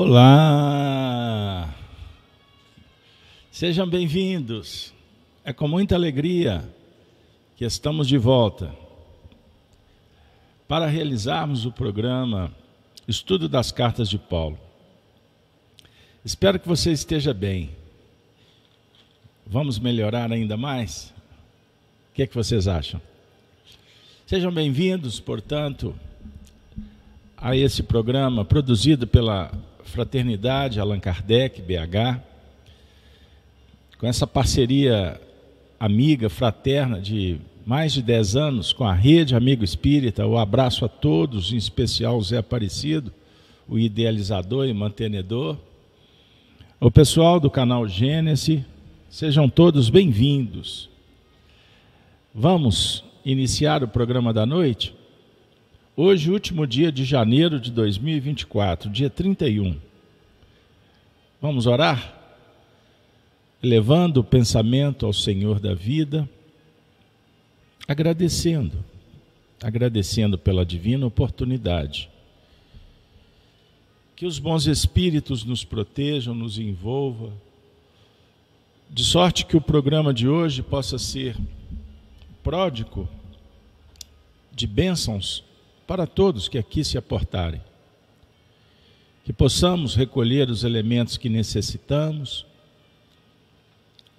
Olá! Sejam bem-vindos. É com muita alegria que estamos de volta para realizarmos o programa Estudo das Cartas de Paulo. Espero que você esteja bem. Vamos melhorar ainda mais? O que, é que vocês acham? Sejam bem-vindos, portanto, a esse programa produzido pela Fraternidade Allan Kardec, BH, com essa parceria amiga, fraterna de mais de 10 anos com a Rede Amigo Espírita. O abraço a todos, em especial o Zé Aparecido, o idealizador e mantenedor. O pessoal do canal Gênesis, sejam todos bem-vindos. Vamos iniciar o programa da noite? Hoje, último dia de janeiro de 2024, dia 31. Vamos orar? Levando o pensamento ao Senhor da vida, agradecendo, agradecendo pela divina oportunidade. Que os bons espíritos nos protejam, nos envolvam, de sorte que o programa de hoje possa ser pródigo de bênçãos para todos que aqui se aportarem. Que possamos recolher os elementos que necessitamos,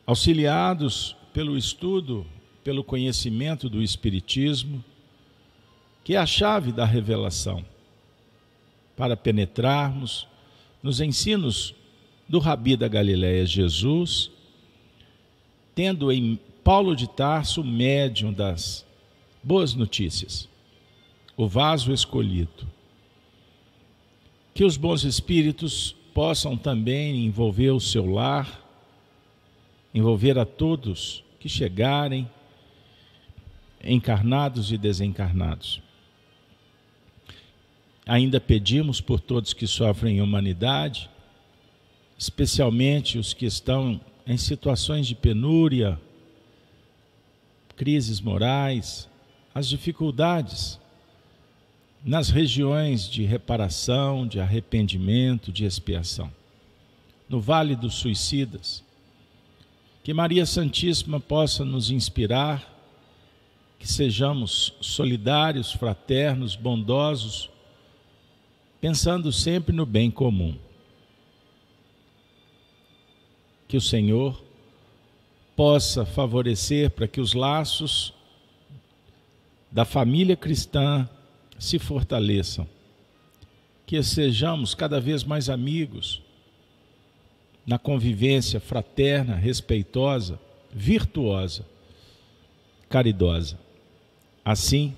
auxiliados pelo estudo, pelo conhecimento do Espiritismo, que é a chave da revelação, para penetrarmos nos ensinos do Rabi da Galiléia Jesus, tendo em Paulo de Tarso médium das boas notícias o vaso escolhido. Que os bons espíritos possam também envolver o seu lar, envolver a todos que chegarem, encarnados e desencarnados. Ainda pedimos por todos que sofrem em humanidade, especialmente os que estão em situações de penúria, crises morais, as dificuldades nas regiões de reparação, de arrependimento, de expiação. No Vale dos Suicidas, que Maria Santíssima possa nos inspirar, que sejamos solidários, fraternos, bondosos, pensando sempre no bem comum. Que o Senhor possa favorecer para que os laços da família cristã se fortaleçam, que sejamos cada vez mais amigos, na convivência fraterna, respeitosa, virtuosa, caridosa. Assim,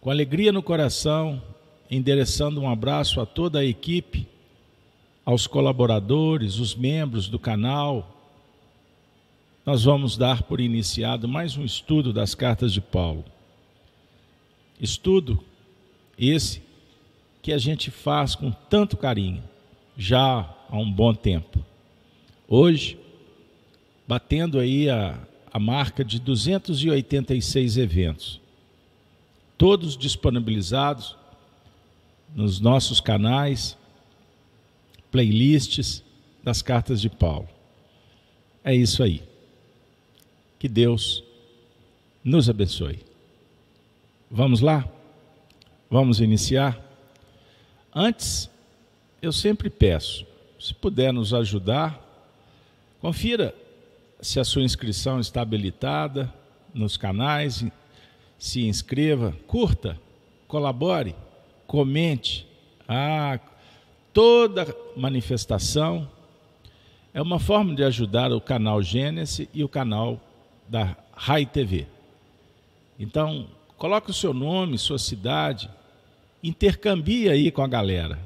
com alegria no coração, endereçando um abraço a toda a equipe, aos colaboradores, os membros do canal, nós vamos dar por iniciado mais um estudo das cartas de Paulo. Estudo esse que a gente faz com tanto carinho, já há um bom tempo. Hoje, batendo aí a, a marca de 286 eventos, todos disponibilizados nos nossos canais, playlists das cartas de Paulo. É isso aí. Que Deus nos abençoe. Vamos lá? Vamos iniciar? Antes, eu sempre peço, se puder nos ajudar, confira se a sua inscrição está habilitada nos canais, se inscreva, curta, colabore, comente. Ah, toda manifestação é uma forma de ajudar o canal Gênesis e o canal da Rai TV. Então, Coloque o seu nome, sua cidade, intercambie aí com a galera.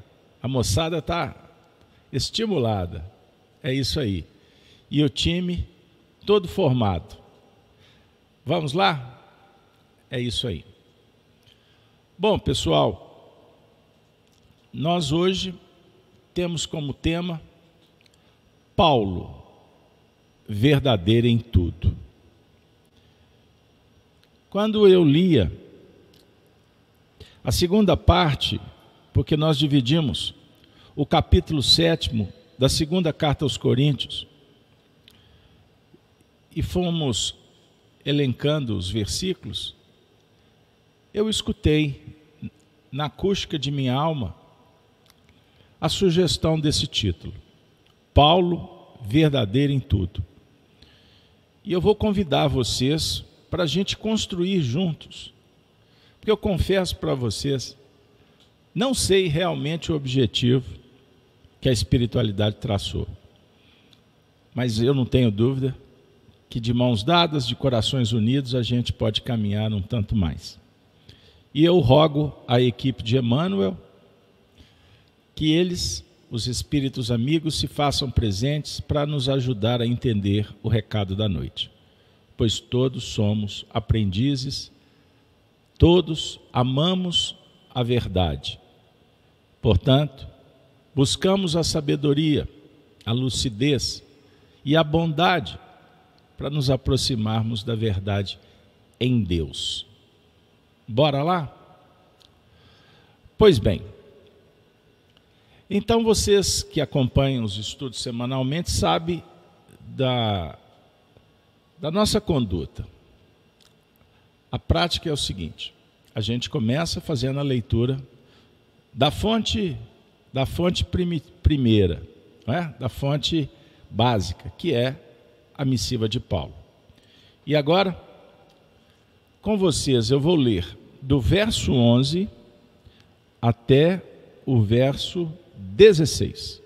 A moçada está estimulada. É isso aí. E o time todo formado. Vamos lá? É isso aí. Bom, pessoal, nós hoje temos como tema Paulo, verdadeiro em tudo. Quando eu lia a segunda parte, porque nós dividimos o capítulo 7 da segunda carta aos Coríntios e fomos elencando os versículos, eu escutei na acústica de minha alma a sugestão desse título: Paulo, verdadeiro em tudo. E eu vou convidar vocês para a gente construir juntos. Porque eu confesso para vocês, não sei realmente o objetivo que a espiritualidade traçou. Mas eu não tenho dúvida que de mãos dadas, de corações unidos, a gente pode caminhar um tanto mais. E eu rogo à equipe de Emmanuel que eles, os espíritos amigos, se façam presentes para nos ajudar a entender o recado da noite. Pois todos somos aprendizes, todos amamos a verdade. Portanto, buscamos a sabedoria, a lucidez e a bondade para nos aproximarmos da verdade em Deus. Bora lá? Pois bem, então vocês que acompanham os estudos semanalmente sabem da, da nossa conduta. A prática é o seguinte: a gente começa fazendo a leitura da fonte da fonte primeira, é? da fonte básica, que é a missiva de Paulo. E agora, com vocês, eu vou ler do verso 11 até o verso 16.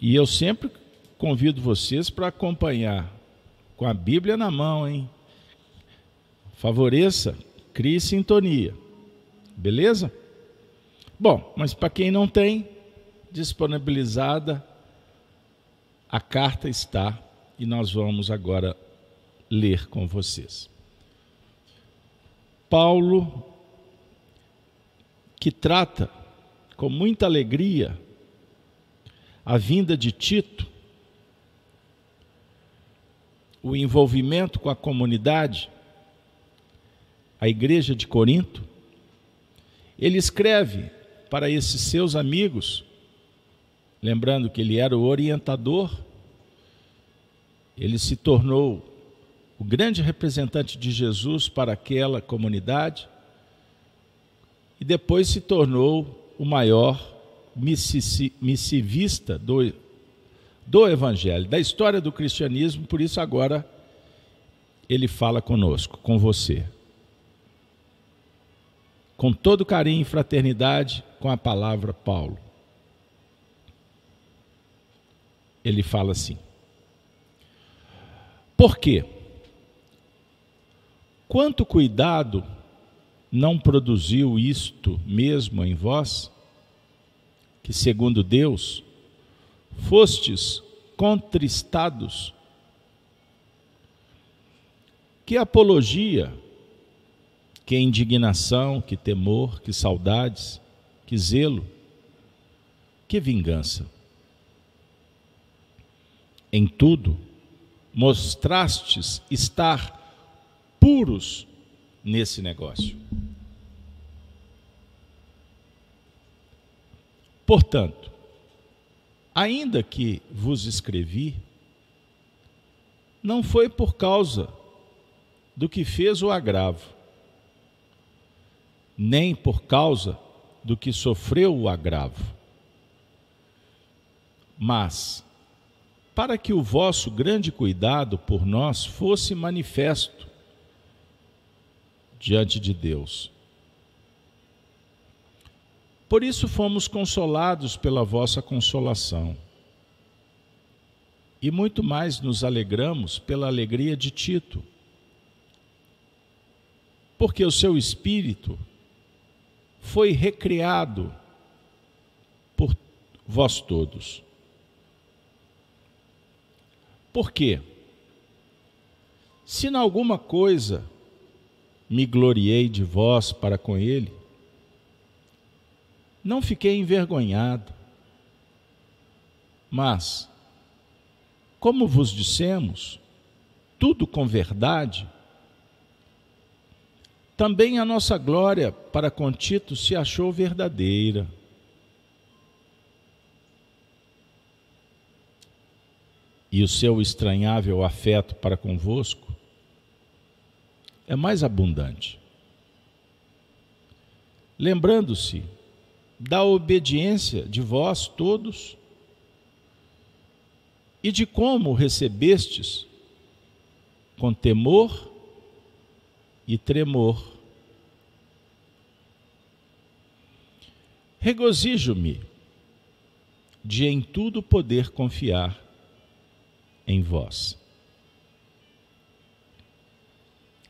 E eu sempre convido vocês para acompanhar com a Bíblia na mão, hein? Favoreça, crie sintonia. Beleza? Bom, mas para quem não tem, disponibilizada a carta está e nós vamos agora ler com vocês. Paulo, que trata com muita alegria a vinda de Tito, o envolvimento com a comunidade, a igreja de Corinto, ele escreve para esses seus amigos, lembrando que ele era o orientador ele se tornou o grande representante de Jesus para aquela comunidade e depois se tornou o maior missivista do, do Evangelho, da história do cristianismo, por isso agora ele fala conosco, com você. Com todo carinho e fraternidade, com a palavra Paulo. Ele fala assim: por quê? Quanto cuidado não produziu isto mesmo em vós, que segundo Deus fostes contristados? Que apologia, que indignação, que temor, que saudades, que zelo, que vingança. Em tudo, mostrastes estar puros nesse negócio. Portanto, ainda que vos escrevi, não foi por causa do que fez o agravo, nem por causa do que sofreu o agravo, mas para que o vosso grande cuidado por nós fosse manifesto diante de Deus. Por isso fomos consolados pela vossa consolação. E muito mais nos alegramos pela alegria de Tito, porque o seu espírito foi recriado por vós todos. Por quê? Se em alguma coisa me gloriei de vós para com ele, não fiquei envergonhado. Mas, como vos dissemos, tudo com verdade, também a nossa glória para com Tito se achou verdadeira. E o seu estranhável afeto para convosco é mais abundante. Lembrando-se da obediência de vós todos e de como recebestes com temor e tremor. Regozijo-me de em tudo poder confiar em vós.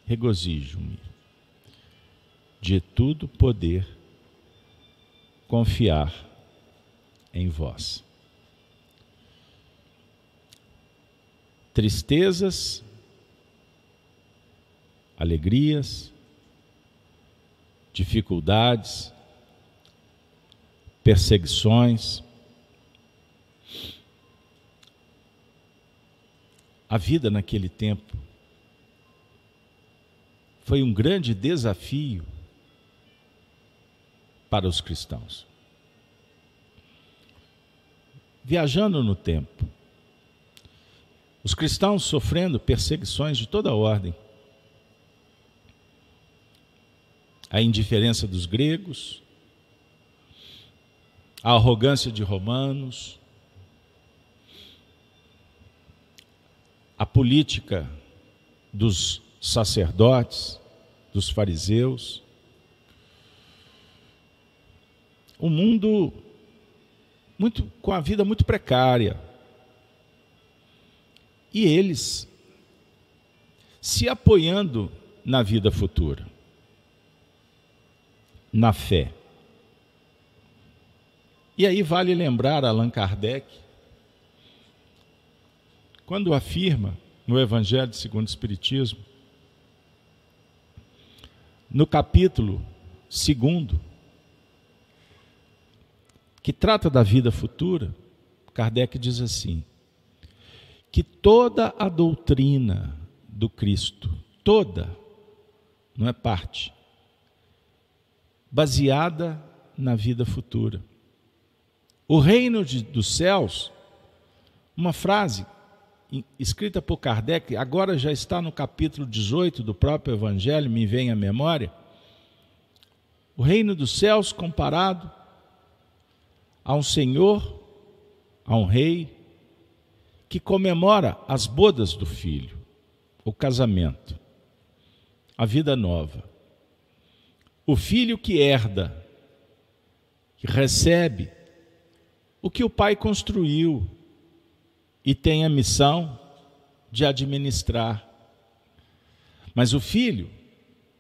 Regozijo-me de tudo poder confiar em vós. Tristezas, alegrias, dificuldades, perseguições, A vida naquele tempo foi um grande desafio para os cristãos. Viajando no tempo, os cristãos sofrendo perseguições de toda ordem. A indiferença dos gregos, a arrogância de romanos, a política dos sacerdotes, dos fariseus. Um mundo muito com a vida muito precária. E eles se apoiando na vida futura, na fé. E aí vale lembrar Allan Kardec quando afirma no Evangelho segundo o Espiritismo, no capítulo segundo, que trata da vida futura, Kardec diz assim: que toda a doutrina do Cristo, toda, não é parte, baseada na vida futura. O reino de, dos céus, uma frase escrita por Kardec, agora já está no capítulo 18 do próprio Evangelho, me vem à memória. O reino dos céus comparado a um senhor, a um rei, que comemora as bodas do filho, o casamento, a vida nova. O filho que herda, que recebe o que o pai construiu, e tem a missão de administrar. Mas o filho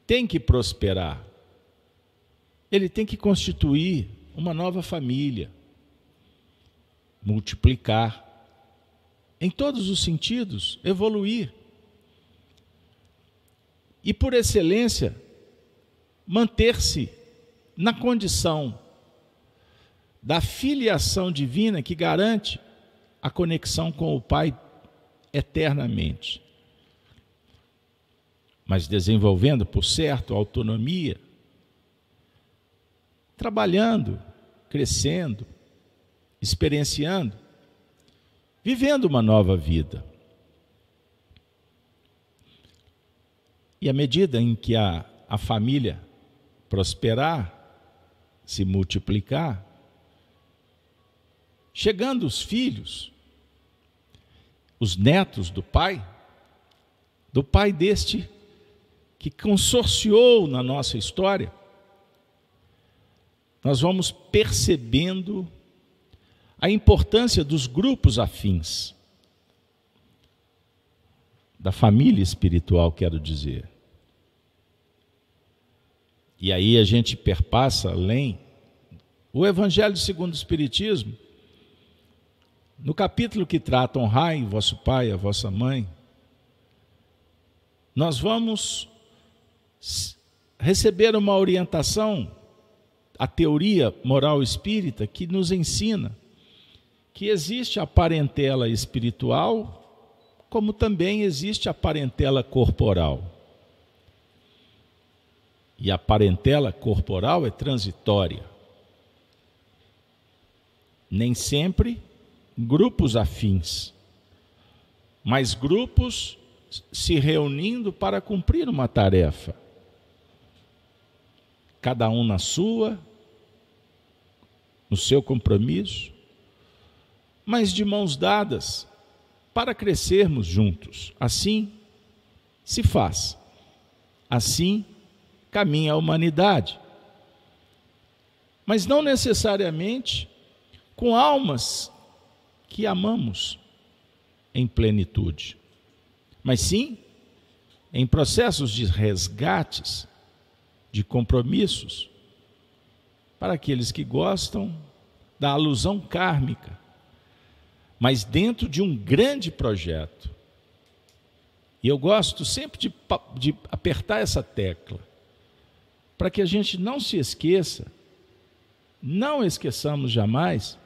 tem que prosperar. Ele tem que constituir uma nova família, multiplicar, em todos os sentidos, evoluir. E, por excelência, manter-se na condição da filiação divina que garante a conexão com o Pai eternamente. Mas desenvolvendo, por certo, autonomia, trabalhando, crescendo, experienciando, vivendo uma nova vida. E à medida em que a, a família prosperar, se multiplicar, chegando os filhos, os netos do pai, do pai deste que consorciou na nossa história, nós vamos percebendo a importância dos grupos afins, da família espiritual, quero dizer. E aí a gente perpassa além. O Evangelho segundo o Espiritismo no capítulo que trata honrai vosso pai, a vossa mãe, nós vamos receber uma orientação, a teoria moral espírita, que nos ensina que existe a parentela espiritual, como também existe a parentela corporal. E a parentela corporal é transitória. Nem sempre grupos afins. mas grupos se reunindo para cumprir uma tarefa. Cada um na sua, no seu compromisso, mas de mãos dadas para crescermos juntos. Assim se faz. Assim caminha a humanidade. Mas não necessariamente com almas que amamos em plenitude, mas sim em processos de resgates, de compromissos, para aqueles que gostam da alusão kármica, mas dentro de um grande projeto. E eu gosto sempre de, de apertar essa tecla, para que a gente não se esqueça, não esqueçamos jamais,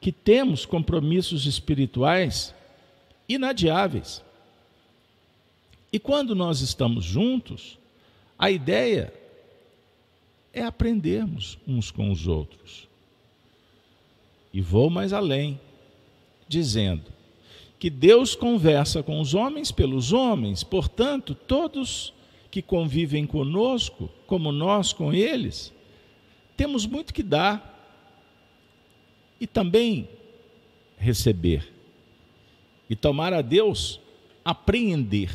que temos compromissos espirituais inadiáveis. E quando nós estamos juntos, a ideia é aprendermos uns com os outros. E vou mais além, dizendo que Deus conversa com os homens pelos homens, portanto, todos que convivem conosco, como nós com eles, temos muito que dar e também receber. E tomar a Deus, apreender,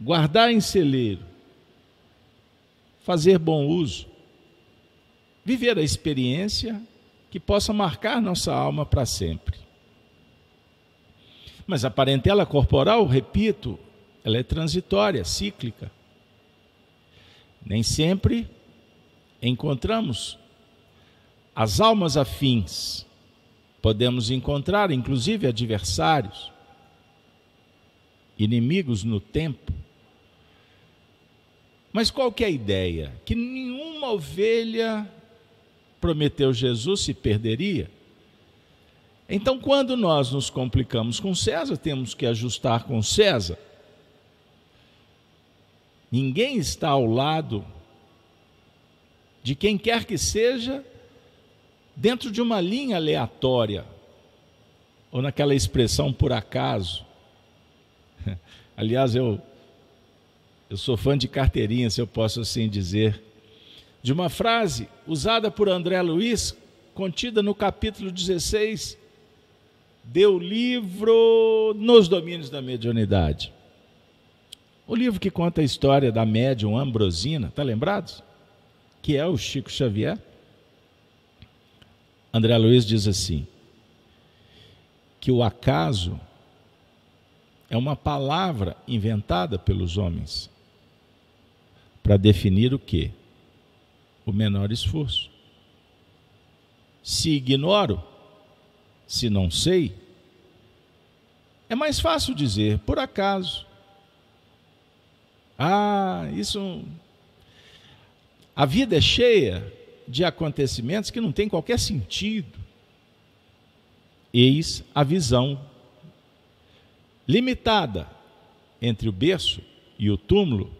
guardar em celeiro, fazer bom uso, viver a experiência que possa marcar nossa alma para sempre. Mas a parentela corporal, repito, ela é transitória, cíclica. Nem sempre encontramos as almas afins. Podemos encontrar, inclusive, adversários, inimigos no tempo. Mas qual que é a ideia? Que nenhuma ovelha, prometeu Jesus, se perderia. Então, quando nós nos complicamos com César, temos que ajustar com César. Ninguém está ao lado de quem quer que seja dentro de uma linha aleatória, ou naquela expressão por acaso. Aliás, eu, eu sou fã de carteirinha, se eu posso assim dizer, de uma frase usada por André Luiz, contida no capítulo 16 do livro Nos Domínios da Mediunidade. O livro que conta a história da médium Ambrosina, está lembrados? Que é o Chico Xavier. André Luiz diz assim: que o acaso é uma palavra inventada pelos homens para definir o que? O menor esforço. Se ignoro, se não sei, é mais fácil dizer por acaso. Ah, isso. A vida é cheia de acontecimentos que não tem qualquer sentido. Eis a visão limitada entre o berço e o túmulo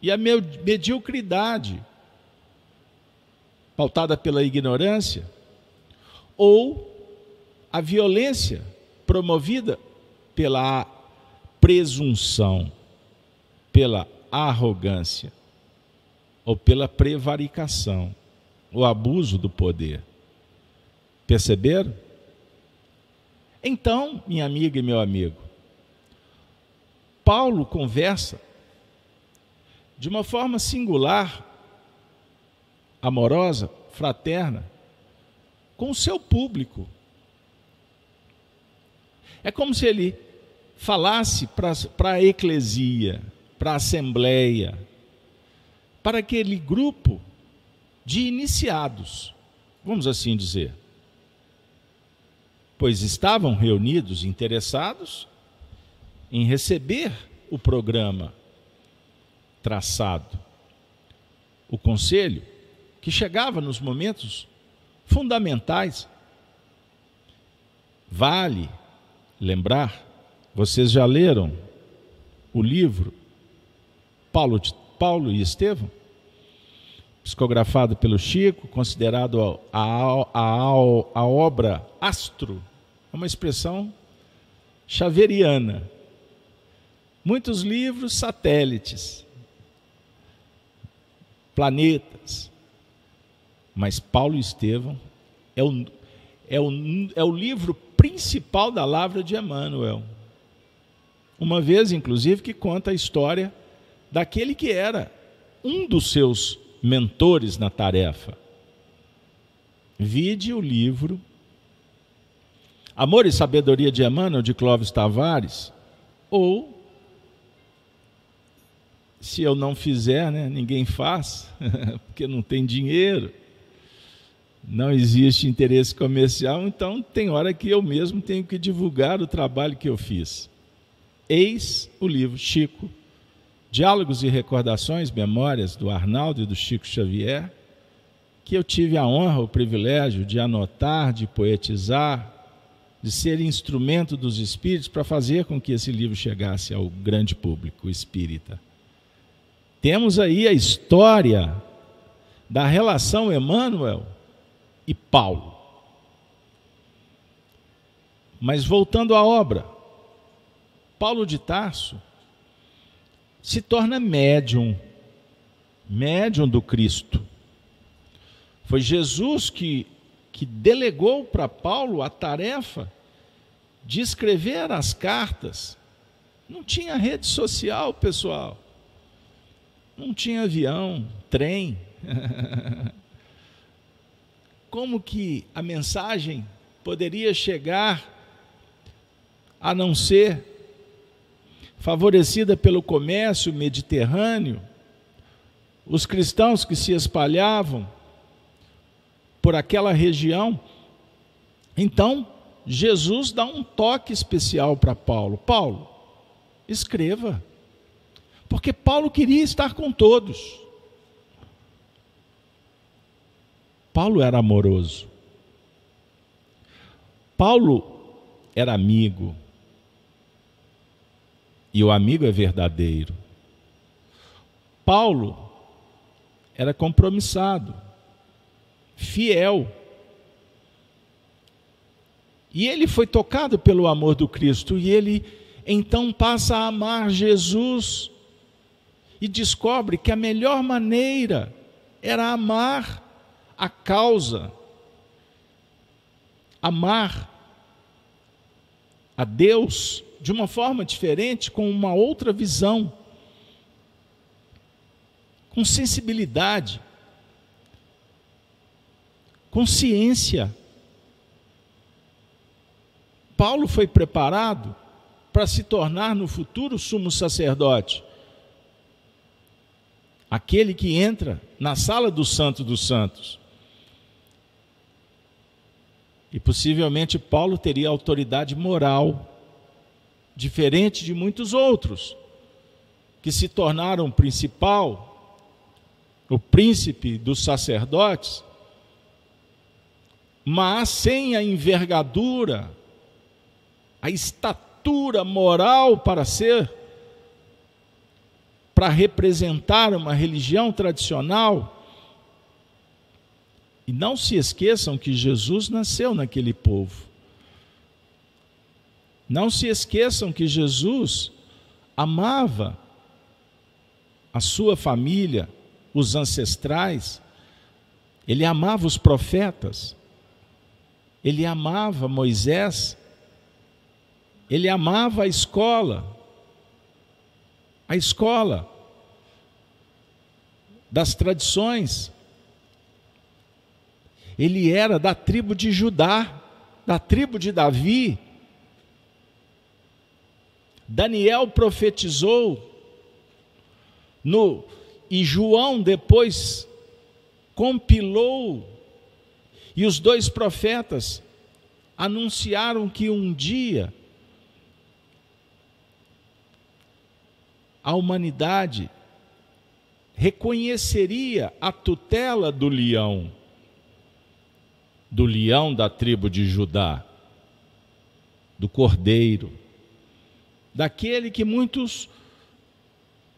e a mediocridade pautada pela ignorância ou a violência promovida pela presunção, pela arrogância ou pela prevaricação o abuso do poder. Perceberam? Então, minha amiga e meu amigo, Paulo conversa de uma forma singular, amorosa, fraterna, com o seu público. É como se ele falasse para a eclesia, para a assembleia, para aquele grupo de iniciados, vamos assim dizer. Pois estavam reunidos interessados em receber o programa traçado. O conselho, que chegava nos momentos fundamentais. Vale lembrar, vocês já leram o livro Paulo, Paulo e Estevão? psicografado pelo Chico, considerado a, a, a, a obra astro, é uma expressão xaveriana. Muitos livros satélites, planetas. Mas Paulo Estevão é o, é o, é o livro principal da Lavra de Emmanuel. Uma vez, inclusive, que conta a história daquele que era um dos seus mentores na tarefa. Vide o livro Amor e Sabedoria de Emmanuel, de Clóvis Tavares, ou, se eu não fizer, né, ninguém faz, porque não tem dinheiro, não existe interesse comercial, então tem hora que eu mesmo tenho que divulgar o trabalho que eu fiz. Eis o livro Chico, Diálogos e Recordações, Memórias do Arnaldo e do Chico Xavier, que eu tive a honra, o privilégio de anotar, de poetizar, de ser instrumento dos espíritos para fazer com que esse livro chegasse ao grande público espírita. Temos aí a história da relação Emmanuel e Paulo. Mas voltando à obra, Paulo de Tarso se torna médium, médium do Cristo. Foi Jesus que, que delegou para Paulo a tarefa de escrever as cartas. Não tinha rede social, pessoal. Não tinha avião, trem. Como que a mensagem poderia chegar a não ser favorecida pelo comércio mediterrâneo, os cristãos que se espalhavam por aquela região. Então, Jesus dá um toque especial para Paulo. Paulo, escreva. Porque Paulo queria estar com todos. Paulo era amoroso. Paulo era amigo e o amigo é verdadeiro. Paulo era compromissado, fiel. E ele foi tocado pelo amor do Cristo e ele então passa a amar Jesus e descobre que a melhor maneira era amar a causa, amar a Deus de uma forma diferente, com uma outra visão, com sensibilidade, consciência. Paulo foi preparado para se tornar no futuro sumo sacerdote. Aquele que entra na sala do Santo dos Santos. E possivelmente Paulo teria autoridade moral diferente de muitos outros, que se tornaram principal, o príncipe dos sacerdotes, mas sem a envergadura, a estatura moral para ser, para representar uma religião tradicional. E não se esqueçam que Jesus nasceu naquele povo. Não se esqueçam que Jesus amava a sua família, os ancestrais, ele amava os profetas, ele amava Moisés, ele amava a escola, a escola das tradições. Ele era da tribo de Judá, da tribo de Davi, Daniel profetizou no e João depois compilou e os dois profetas anunciaram que um dia a humanidade reconheceria a tutela do leão, do leão da tribo de Judá, do cordeiro daquele que muitos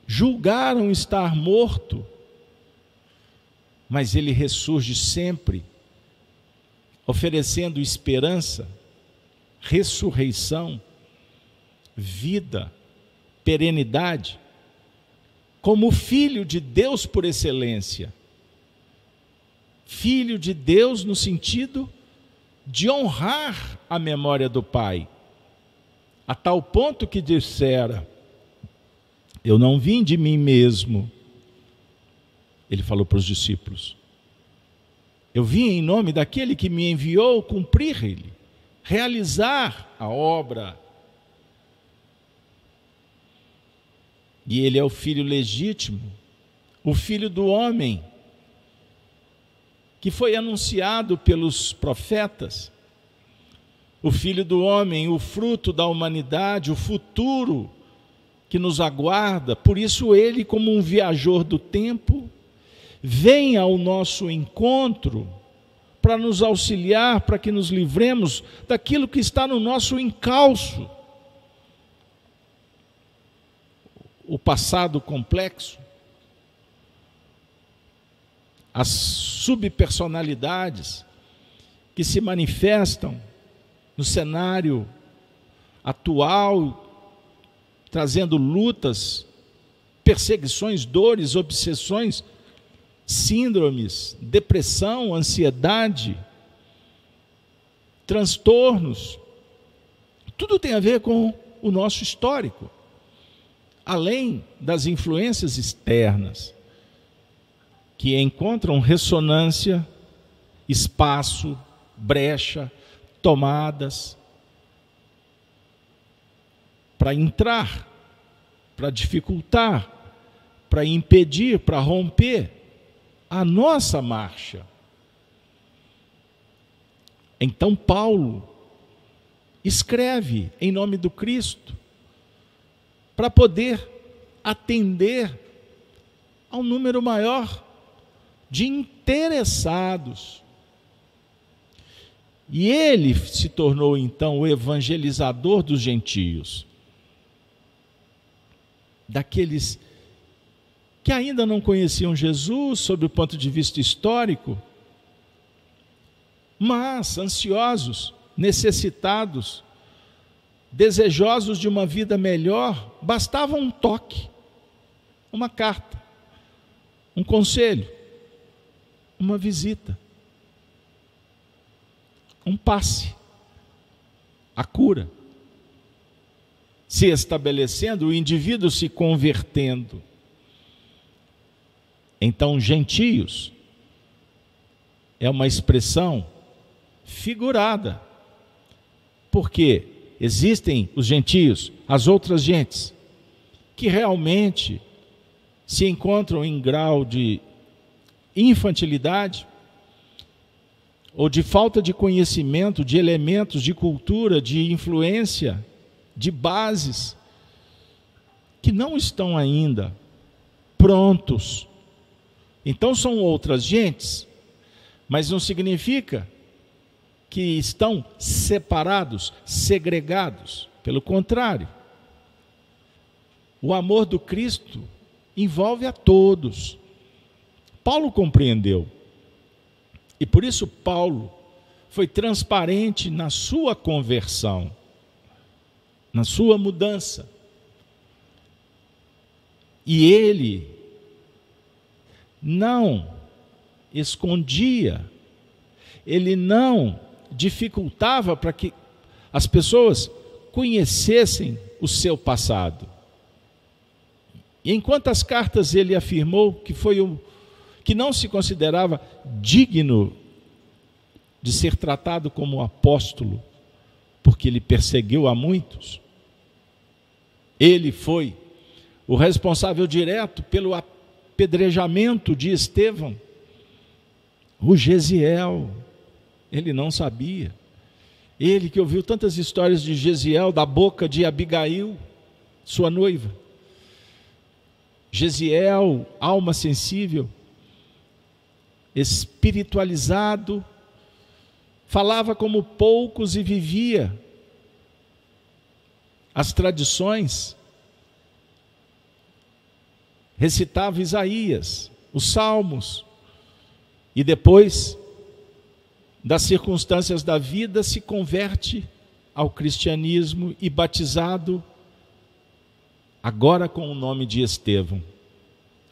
julgaram estar morto, mas ele ressurge sempre, oferecendo esperança, ressurreição vida, perenidade, como filho de Deus por excelência. Filho de Deus no sentido de honrar a memória do Pai, a tal ponto que dissera: Eu não vim de mim mesmo. Ele falou para os discípulos: Eu vim em nome daquele que me enviou cumprir ele, realizar a obra. E ele é o filho legítimo, o filho do homem que foi anunciado pelos profetas. O Filho do Homem, o fruto da humanidade, o futuro que nos aguarda. Por isso, ele, como um viajor do tempo, vem ao nosso encontro para nos auxiliar, para que nos livremos daquilo que está no nosso encalço. O passado complexo, as subpersonalidades que se manifestam no cenário atual, trazendo lutas, perseguições, dores, obsessões, síndromes, depressão, ansiedade, transtornos. Tudo tem a ver com o nosso histórico, além das influências externas que encontram ressonância, espaço, brecha, tomadas para entrar, para dificultar, para impedir, para romper a nossa marcha. Então Paulo escreve em nome do Cristo para poder atender ao número maior de interessados. E ele se tornou então o evangelizador dos gentios, daqueles que ainda não conheciam Jesus sob o ponto de vista histórico, mas ansiosos, necessitados, desejosos de uma vida melhor, bastava um toque, uma carta, um conselho uma visita, um passe, a cura, se estabelecendo, o indivíduo se convertendo. Então, gentios é uma expressão figurada, porque existem os gentios, as outras gentes, que realmente se encontram em grau de infantilidade ou de falta de conhecimento de elementos de cultura, de influência, de bases que não estão ainda prontos. Então são outras gentes, mas não significa que estão separados, segregados. Pelo contrário, o amor do Cristo envolve a todos. Paulo compreendeu. E por isso Paulo foi transparente na sua conversão, na sua mudança. E ele não escondia, ele não dificultava para que as pessoas conhecessem o seu passado. E em quantas cartas ele afirmou que foi o que não se considerava digno de ser tratado como apóstolo, porque ele perseguiu a muitos. Ele foi o responsável direto pelo apedrejamento de Estevão. O Gesiel, ele não sabia. Ele que ouviu tantas histórias de Gesiel da boca de Abigail, sua noiva. Gesiel, alma sensível, espiritualizado, falava como poucos e vivia as tradições, recitava Isaías, os Salmos, e depois das circunstâncias da vida se converte ao cristianismo e batizado agora com o nome de Estevão,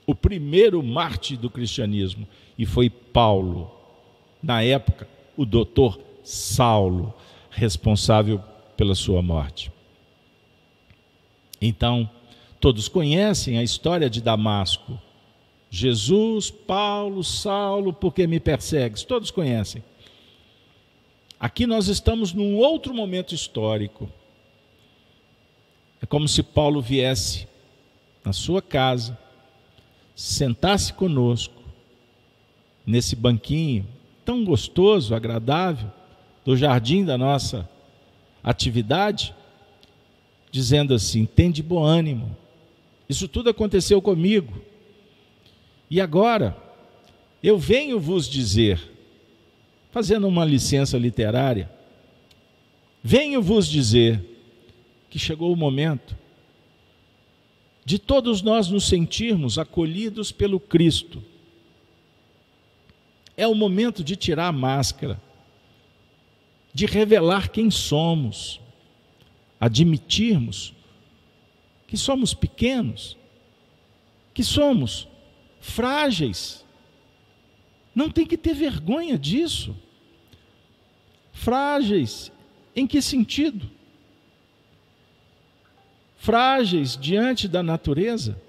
o primeiro mártir do cristianismo, e foi Paulo, na época, o doutor Saulo, responsável pela sua morte. Então, todos conhecem a história de Damasco. Jesus, Paulo, Saulo, por que me persegues? Todos conhecem. Aqui nós estamos num outro momento histórico. É como se Paulo viesse na sua casa, sentasse conosco, nesse banquinho tão gostoso, agradável, do jardim da nossa atividade, dizendo assim: tem de bom ânimo, isso tudo aconteceu comigo, e agora eu venho vos dizer, fazendo uma licença literária, venho vos dizer que chegou o momento de todos nós nos sentirmos acolhidos pelo Cristo. É o momento de tirar a máscara, de revelar quem somos, admitirmos que somos pequenos, que somos frágeis. Não tem que ter vergonha disso. Frágeis, em que sentido? Frágeis diante da natureza,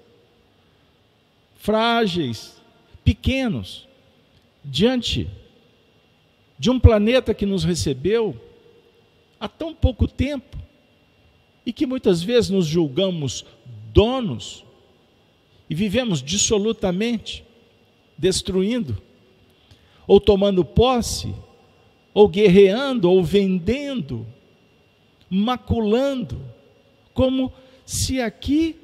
frágeis, pequenos, diante de um planeta que nos recebeu há tão pouco tempo e que muitas vezes nos julgamos donos e vivemos dissolutamente, destruindo, ou tomando posse, ou guerreando, ou vendendo, maculando, como se aqui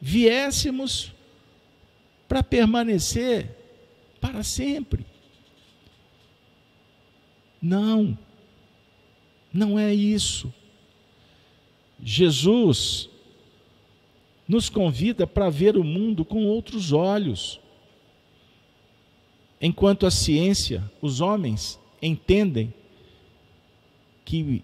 viéssemos para permanecer para sempre. Não, não é isso. Jesus nos convida para ver o mundo com outros olhos. Enquanto a ciência, os homens entendem que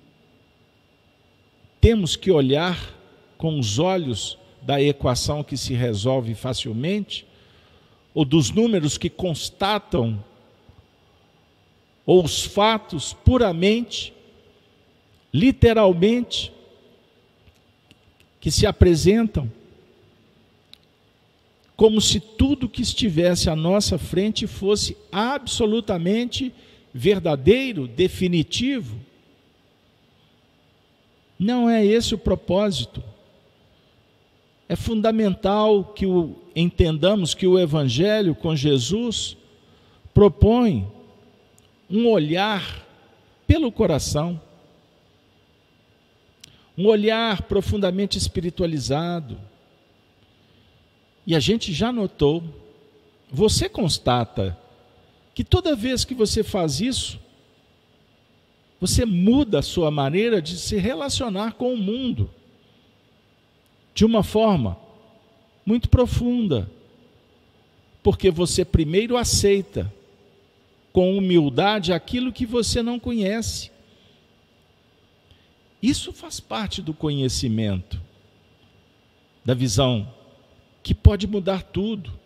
temos que olhar com os olhos da equação que se resolve facilmente, ou dos números que constatam, ou os fatos puramente, literalmente, que se apresentam como se tudo que estivesse à nossa frente fosse absolutamente verdadeiro, definitivo. Não é esse o propósito. É fundamental que o, entendamos que o Evangelho com Jesus propõe um olhar pelo coração um olhar profundamente espiritualizado. E a gente já notou, você constata, que toda vez que você faz isso, você muda a sua maneira de se relacionar com o mundo de uma forma muito profunda, porque você primeiro aceita com humildade aquilo que você não conhece. Isso faz parte do conhecimento, da visão, que pode mudar tudo,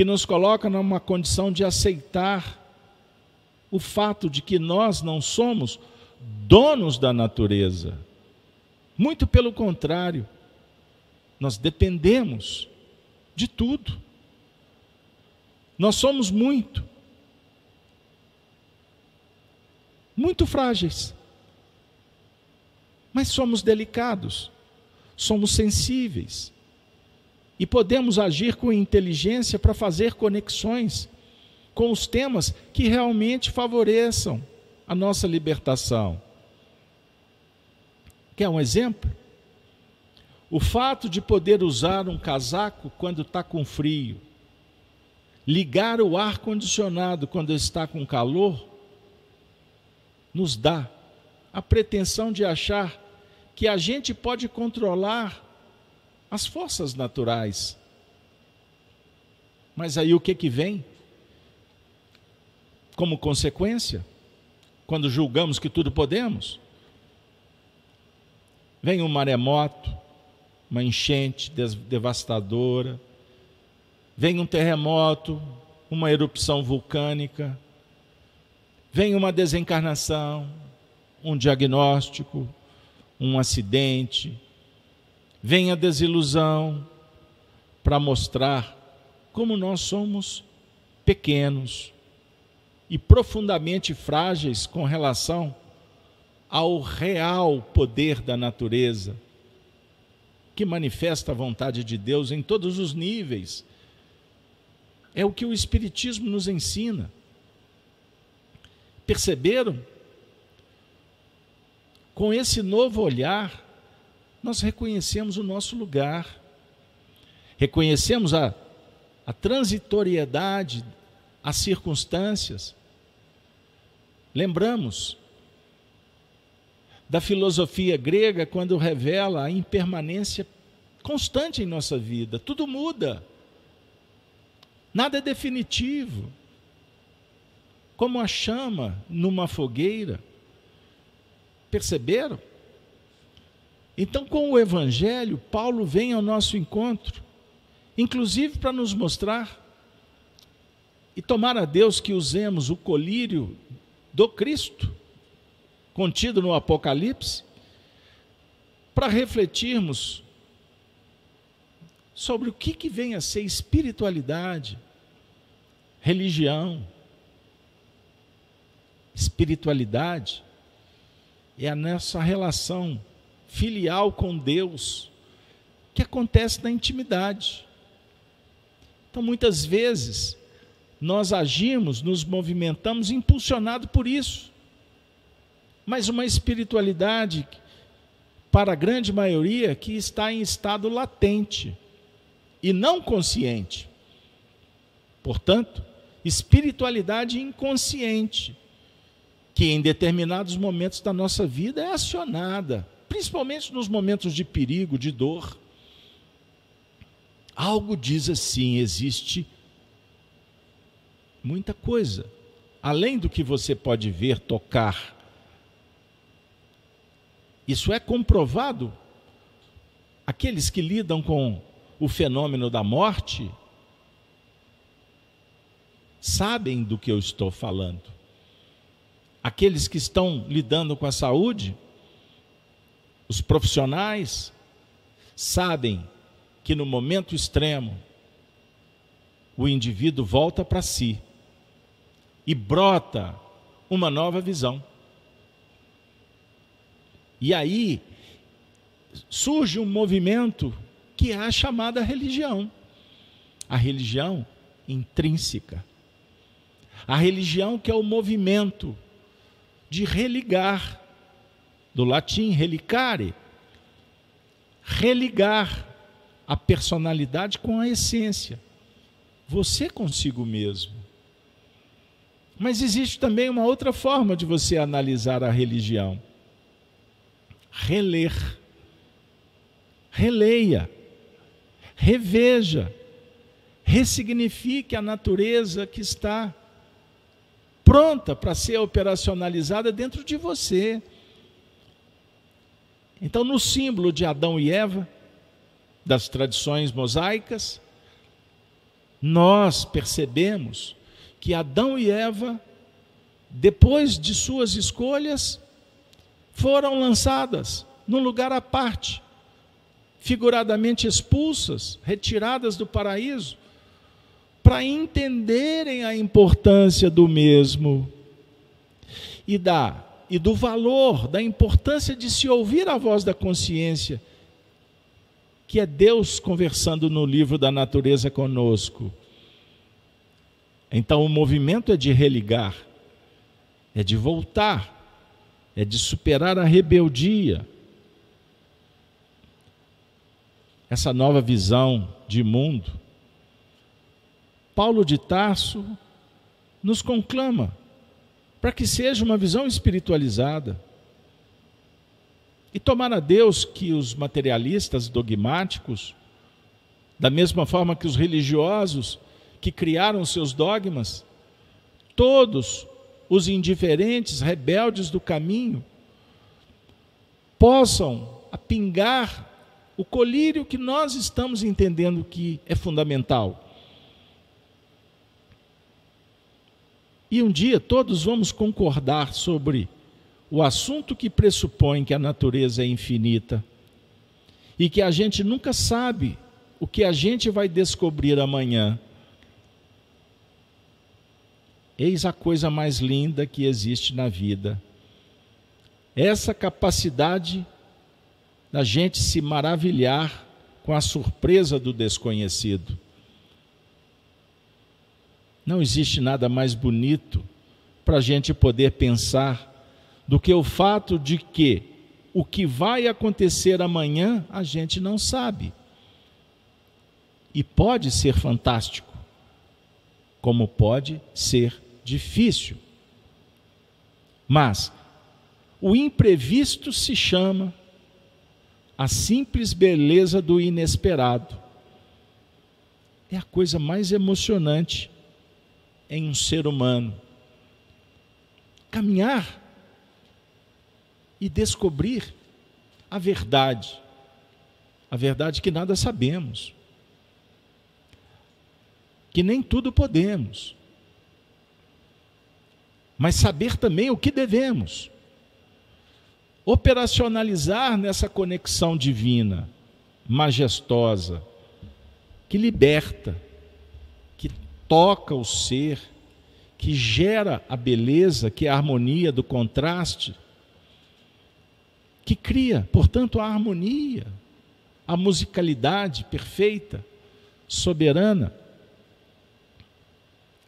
que nos coloca numa condição de aceitar o fato de que nós não somos donos da natureza. Muito pelo contrário, nós dependemos de tudo. Nós somos muito, muito frágeis. Mas somos delicados, somos sensíveis e podemos agir com inteligência para fazer conexões com os temas que realmente favoreçam a nossa libertação. Quer um exemplo? O fato de poder usar um casaco quando está com frio, ligar o ar condicionado quando está com calor, nos dá a pretensão de achar que a gente pode controlar as forças naturais. Mas aí o que que vem? Como consequência, quando julgamos que tudo podemos, vem um maremoto, uma enchente devastadora, vem um terremoto, uma erupção vulcânica, vem uma desencarnação, um diagnóstico, um acidente, vem a desilusão para mostrar como nós somos pequenos e profundamente frágeis com relação ao real poder da natureza, que manifesta a vontade de Deus em todos os níveis. É o que o Espiritismo nos ensina. Perceberam? Com esse novo olhar, nós reconhecemos o nosso lugar, reconhecemos a, a transitoriedade, as circunstâncias. Lembramos da filosofia grega quando revela a impermanência constante em nossa vida. Tudo muda. Nada é definitivo. Como a chama numa fogueira. Perceberam? Então, com o Evangelho, Paulo vem ao nosso encontro, inclusive para nos mostrar e tomar a Deus que usemos o colírio do Cristo contido no Apocalipse, para refletirmos sobre o que, que vem a ser espiritualidade, religião. Espiritualidade é a nossa relação filial com Deus, que acontece na intimidade. Então, muitas vezes, nós agimos, nos movimentamos impulsionado por isso mas uma espiritualidade, para a grande maioria, que está em estado latente e não consciente. Portanto, espiritualidade inconsciente, que em determinados momentos da nossa vida é acionada, principalmente nos momentos de perigo, de dor. Algo diz assim: existe muita coisa, além do que você pode ver, tocar, isso é comprovado. Aqueles que lidam com o fenômeno da morte sabem do que eu estou falando. Aqueles que estão lidando com a saúde, os profissionais, sabem que no momento extremo o indivíduo volta para si e brota uma nova visão. E aí surge um movimento que é a chamada religião. A religião intrínseca. A religião que é o movimento de religar, do latim relicare, religar a personalidade com a essência. Você consigo mesmo. Mas existe também uma outra forma de você analisar a religião reler. Releia, reveja, ressignifique a natureza que está pronta para ser operacionalizada dentro de você. Então, no símbolo de Adão e Eva, das tradições mosaicas, nós percebemos que Adão e Eva, depois de suas escolhas, foram lançadas num lugar à parte, figuradamente expulsas, retiradas do paraíso, para entenderem a importância do mesmo e da e do valor, da importância de se ouvir a voz da consciência, que é Deus conversando no livro da natureza conosco. Então o movimento é de religar, é de voltar é de superar a rebeldia. Essa nova visão de mundo. Paulo de Tarso nos conclama para que seja uma visão espiritualizada. E tomar a Deus que os materialistas dogmáticos, da mesma forma que os religiosos que criaram seus dogmas, todos os indiferentes, rebeldes do caminho, possam apingar o colírio que nós estamos entendendo que é fundamental. E um dia todos vamos concordar sobre o assunto que pressupõe que a natureza é infinita e que a gente nunca sabe o que a gente vai descobrir amanhã. Eis a coisa mais linda que existe na vida. Essa capacidade da gente se maravilhar com a surpresa do desconhecido. Não existe nada mais bonito para a gente poder pensar do que o fato de que o que vai acontecer amanhã a gente não sabe. E pode ser fantástico, como pode ser difícil. Mas o imprevisto se chama a simples beleza do inesperado. É a coisa mais emocionante em um ser humano. Caminhar e descobrir a verdade. A verdade que nada sabemos. Que nem tudo podemos. Mas saber também o que devemos. Operacionalizar nessa conexão divina, majestosa, que liberta toca o ser, que gera a beleza, que é a harmonia do contraste, que cria, portanto, a harmonia, a musicalidade perfeita, soberana,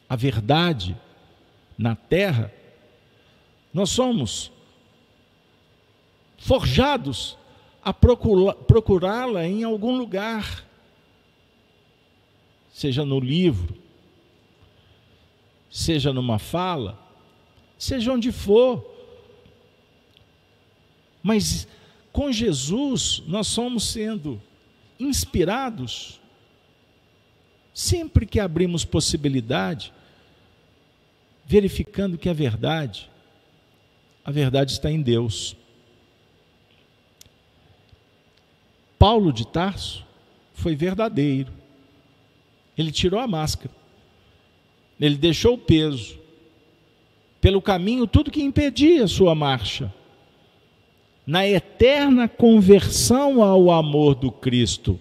a verdade na terra, nós somos forjados a procurá-la em algum lugar, seja no livro, seja numa fala, seja onde for. Mas com Jesus nós somos sendo inspirados sempre que abrimos possibilidade, verificando que a verdade, a verdade está em Deus. Paulo de Tarso foi verdadeiro. Ele tirou a máscara. Ele deixou o peso. Pelo caminho, tudo que impedia sua marcha. Na eterna conversão ao amor do Cristo.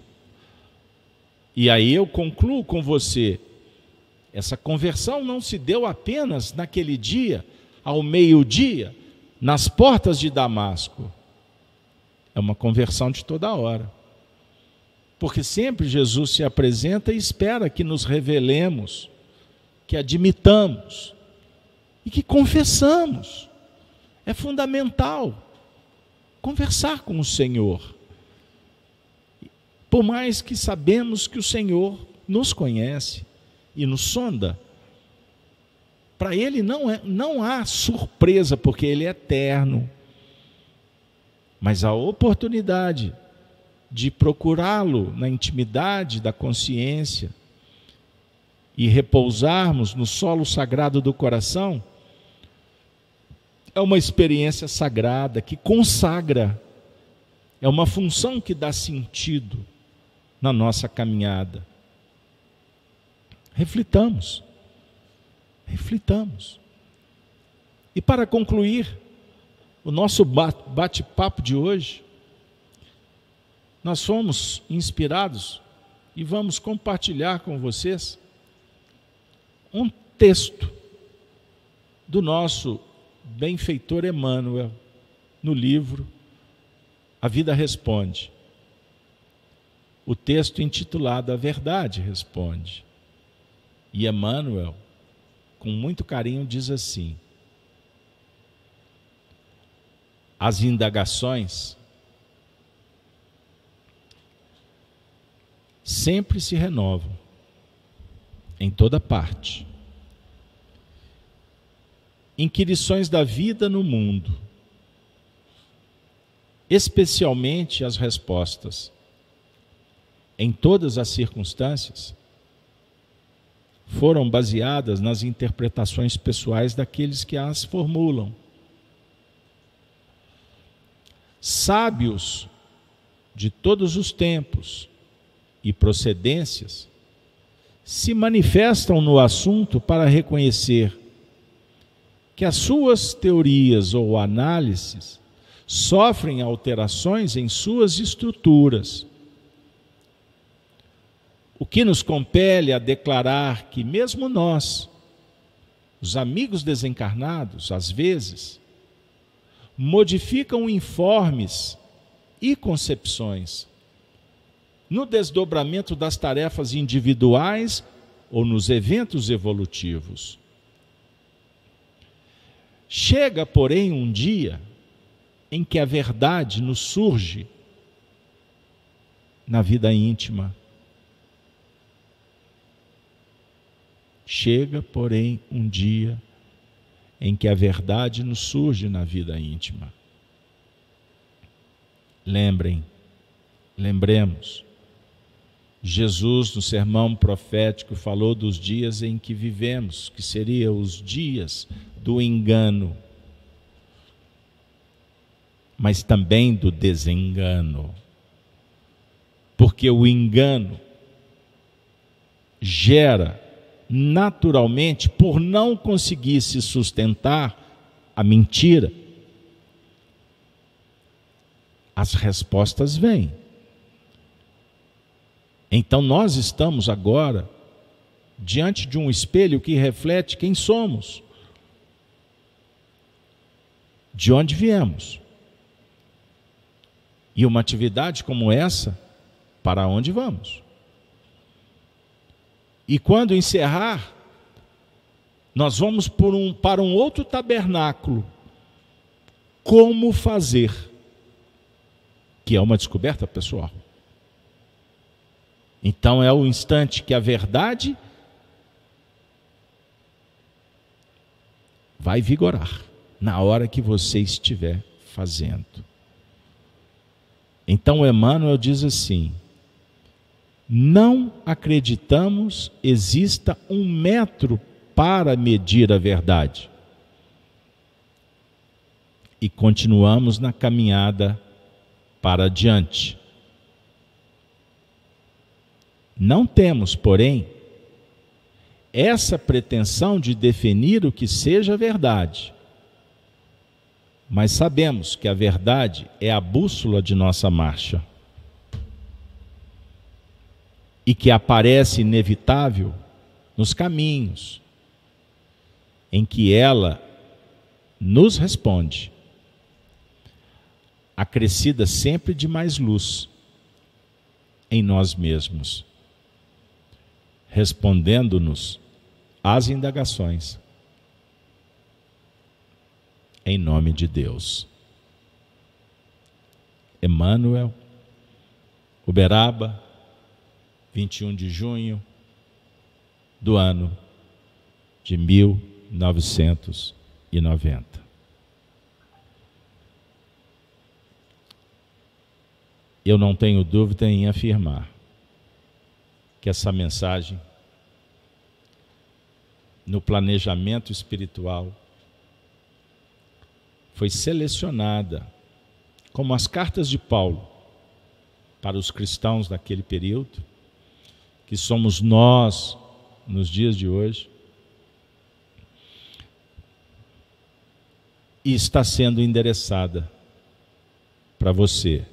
E aí eu concluo com você. Essa conversão não se deu apenas naquele dia, ao meio-dia, nas portas de Damasco. É uma conversão de toda hora. Porque sempre Jesus se apresenta e espera que nos revelemos que admitamos e que confessamos. É fundamental conversar com o Senhor. Por mais que sabemos que o Senhor nos conhece e nos sonda, para ele não, é, não há surpresa, porque ele é eterno. Mas a oportunidade de procurá-lo na intimidade da consciência, e repousarmos no solo sagrado do coração, é uma experiência sagrada que consagra, é uma função que dá sentido na nossa caminhada. Reflitamos, reflitamos. E para concluir o nosso bate-papo de hoje, nós fomos inspirados e vamos compartilhar com vocês um texto do nosso benfeitor Emmanuel no livro A Vida Responde. O texto intitulado A Verdade Responde. E Emmanuel, com muito carinho, diz assim: As indagações sempre se renovam em toda parte. Inquirições da vida no mundo, especialmente as respostas, em todas as circunstâncias, foram baseadas nas interpretações pessoais daqueles que as formulam. Sábios de todos os tempos e procedências se manifestam no assunto para reconhecer que as suas teorias ou análises sofrem alterações em suas estruturas. O que nos compele a declarar que, mesmo nós, os amigos desencarnados, às vezes, modificam informes e concepções no desdobramento das tarefas individuais ou nos eventos evolutivos. Chega, porém, um dia em que a verdade nos surge na vida íntima. Chega, porém, um dia em que a verdade nos surge na vida íntima. Lembrem, lembremos, Jesus, no sermão profético, falou dos dias em que vivemos, que seriam os dias do engano, mas também do desengano. Porque o engano gera naturalmente, por não conseguir se sustentar, a mentira. As respostas vêm. Então nós estamos agora diante de um espelho que reflete quem somos de onde viemos. E uma atividade como essa, para onde vamos? E quando encerrar, nós vamos um, para um outro tabernáculo. Como fazer? Que é uma descoberta pessoal. Então é o instante que a verdade vai vigorar na hora que você estiver fazendo. Então Emmanuel diz assim: não acreditamos exista um metro para medir a verdade. E continuamos na caminhada para adiante. Não temos, porém, essa pretensão de definir o que seja verdade. Mas sabemos que a verdade é a bússola de nossa marcha. E que aparece inevitável nos caminhos em que ela nos responde, acrescida sempre de mais luz em nós mesmos, respondendo-nos às indagações em nome de Deus. Emmanuel, Uberaba, 21 de junho do ano de 1990. Eu não tenho dúvida em afirmar que essa mensagem, no planejamento espiritual, foi selecionada como as cartas de Paulo para os cristãos daquele período, que somos nós nos dias de hoje, e está sendo endereçada para você,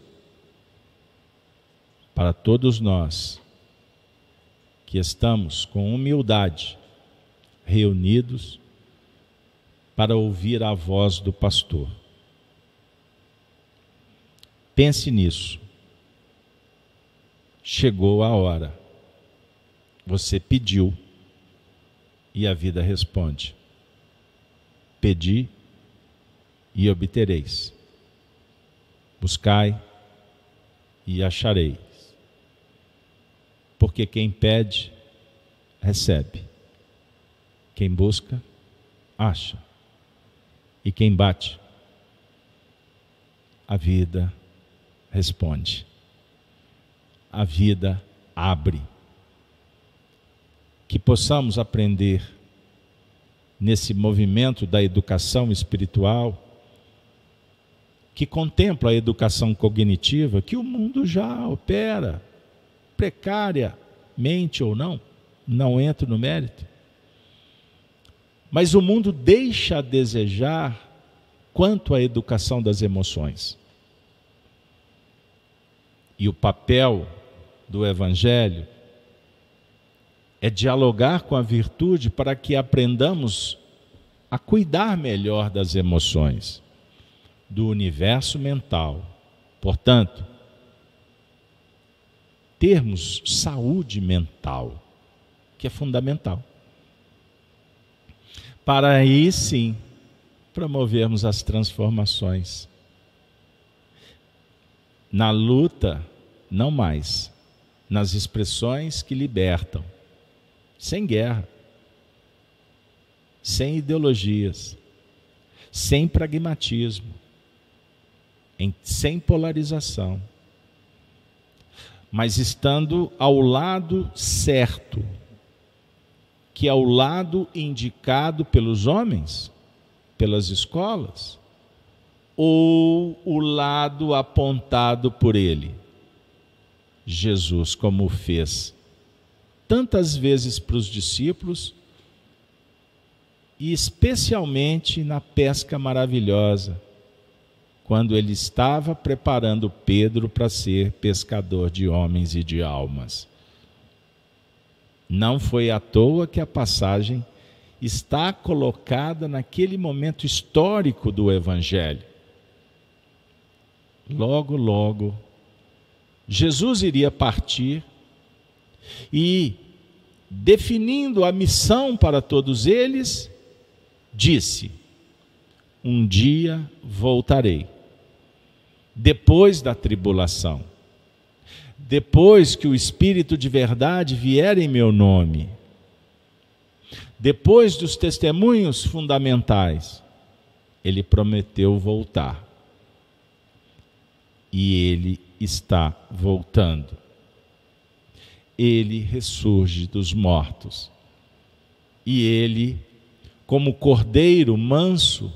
para todos nós que estamos com humildade reunidos para ouvir a voz do pastor. Pense nisso. Chegou a hora. Você pediu e a vida responde: Pedi e obtereis. Buscai e achareis. Porque quem pede, recebe. Quem busca, acha. E quem bate? A vida responde. A vida abre. Que possamos aprender nesse movimento da educação espiritual que contempla a educação cognitiva que o mundo já opera, precariamente ou não, não entro no mérito. Mas o mundo deixa a desejar quanto à educação das emoções. E o papel do Evangelho é dialogar com a virtude para que aprendamos a cuidar melhor das emoções, do universo mental. Portanto, termos saúde mental, que é fundamental. Para aí sim promovermos as transformações. Na luta, não mais. Nas expressões que libertam. Sem guerra. Sem ideologias. Sem pragmatismo. Em, sem polarização. Mas estando ao lado certo, que é o lado indicado pelos homens pelas escolas ou o lado apontado por ele? Jesus, como fez tantas vezes para os discípulos e especialmente na pesca maravilhosa, quando ele estava preparando Pedro para ser pescador de homens e de almas. Não foi à toa que a passagem está colocada naquele momento histórico do Evangelho. Logo, logo, Jesus iria partir e, definindo a missão para todos eles, disse: Um dia voltarei, depois da tribulação, depois que o Espírito de verdade vier em meu nome depois dos testemunhos fundamentais, ele prometeu voltar. E ele está voltando. Ele ressurge dos mortos. E ele, como cordeiro manso,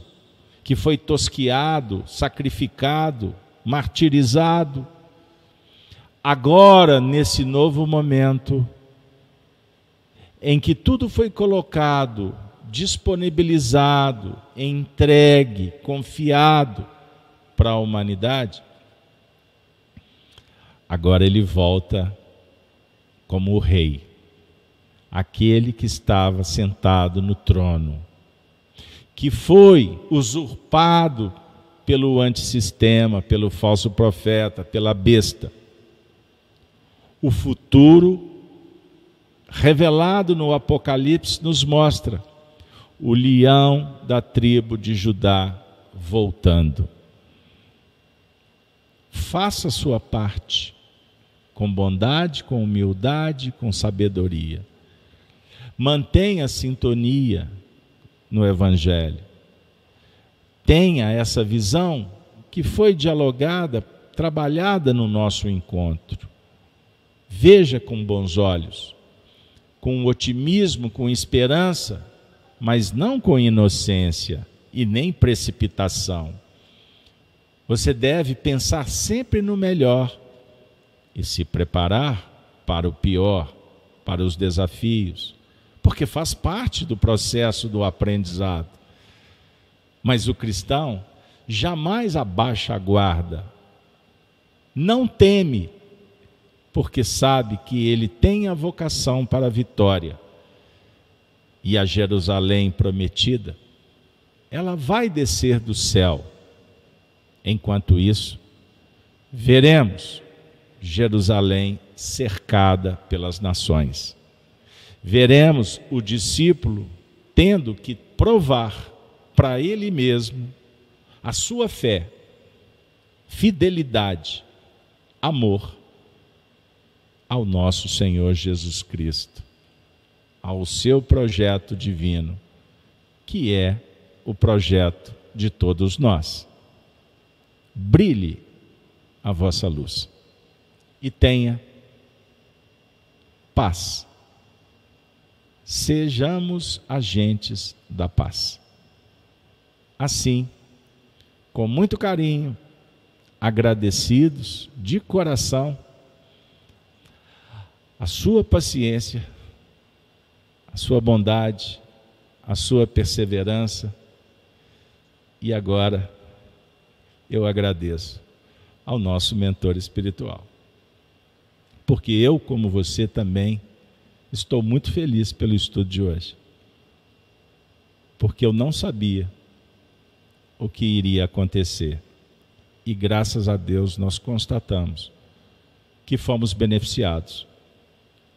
que foi tosquiado, sacrificado, martirizado, agora, nesse novo momento, em que tudo foi colocado, disponibilizado, entregue, confiado para a humanidade, agora ele volta como o rei, aquele que estava sentado no trono, que foi usurpado pelo antissistema, pelo falso profeta, pela besta. O futuro revelado no Apocalipse, nos mostra o leão da tribo de Judá voltando. Faça a sua parte, com bondade, com humildade, com sabedoria. Mantenha a sintonia no Evangelho. Tenha essa visão que foi dialogada, trabalhada no nosso encontro. Veja com bons olhos com otimismo, com esperança, mas não com inocência e nem precipitação. Você deve pensar sempre no melhor e se preparar para o pior, para os desafios, porque faz parte do processo do aprendizado. Mas o cristão jamais abaixa a guarda, não teme porque sabe que ele tem a vocação para a vitória. E a Jerusalém prometida, ela vai descer do céu. Enquanto isso, veremos Jerusalém cercada pelas nações. Veremos o discípulo tendo que provar para ele mesmo a sua fé, fidelidade, amor ao nosso Senhor Jesus Cristo, ao seu projeto divino, que é o projeto de todos nós. Brilhe a vossa luz e tenha paz. Sejamos agentes da paz. Assim, com muito carinho, agradecidos de coração a sua paciência, a sua bondade, a sua perseverança. E agora eu agradeço ao nosso mentor espiritual. Porque eu, como você também, estou muito feliz pelo estudo de hoje. Porque eu não sabia o que iria acontecer. E graças a Deus nós constatamos que fomos beneficiados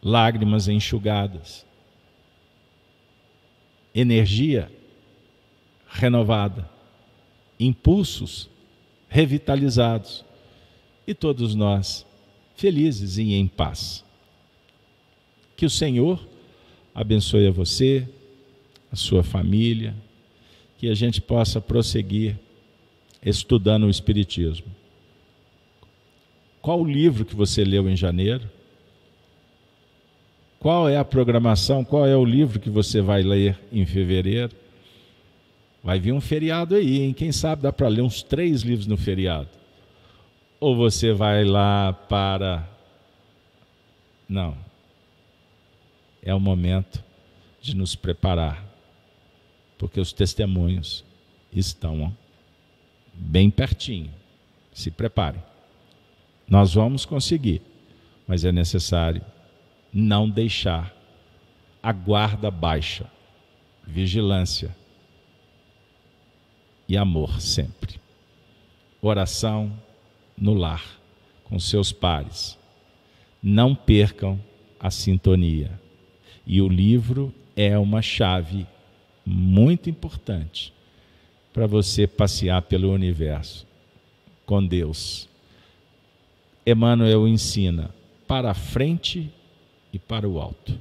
lágrimas enxugadas, energia renovada, impulsos revitalizados e todos nós felizes e em paz. Que o Senhor abençoe a você, a sua família, que a gente possa prosseguir estudando o Espiritismo. Qual o livro que você leu em janeiro? Qual é a programação? Qual é o livro que você vai ler em fevereiro? Vai vir um feriado aí, hein? Quem sabe dá para ler uns três livros no feriado. Ou você vai lá para. Não. É o momento de nos preparar, porque os testemunhos estão bem pertinho. Se preparem. Nós vamos conseguir, mas é necessário não deixar a guarda baixa, vigilância e amor sempre. Oração no lar, com seus pares. Não percam a sintonia. E o livro é uma chave muito importante para você passear pelo universo com Deus. Emmanuel ensina para frente e para o alto.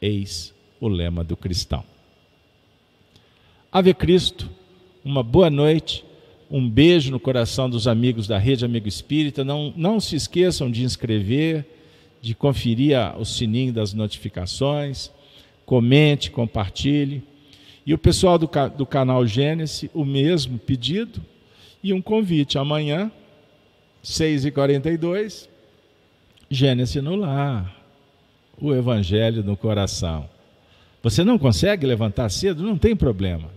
Eis o lema do cristão. Ave Cristo, uma boa noite, um beijo no coração dos amigos da Rede Amigo Espírita. Não, não se esqueçam de inscrever, de conferir o sininho das notificações, comente, compartilhe. E o pessoal do, do canal Gênesis, o mesmo pedido e um convite. Amanhã, 6h42, Gênesis no lar o Evangelho no coração. Você não consegue levantar cedo? Não tem problema.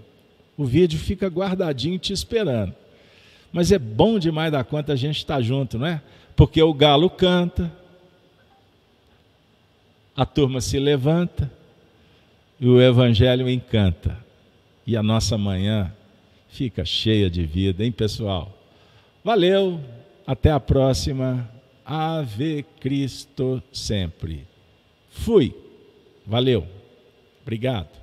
O vídeo fica guardadinho te esperando. Mas é bom demais da conta a gente estar tá junto, não é? Porque o galo canta, a turma se levanta e o Evangelho encanta. E a nossa manhã fica cheia de vida, hein, pessoal? Valeu, até a próxima. Ave Cristo sempre. Fui. Valeu. Obrigado.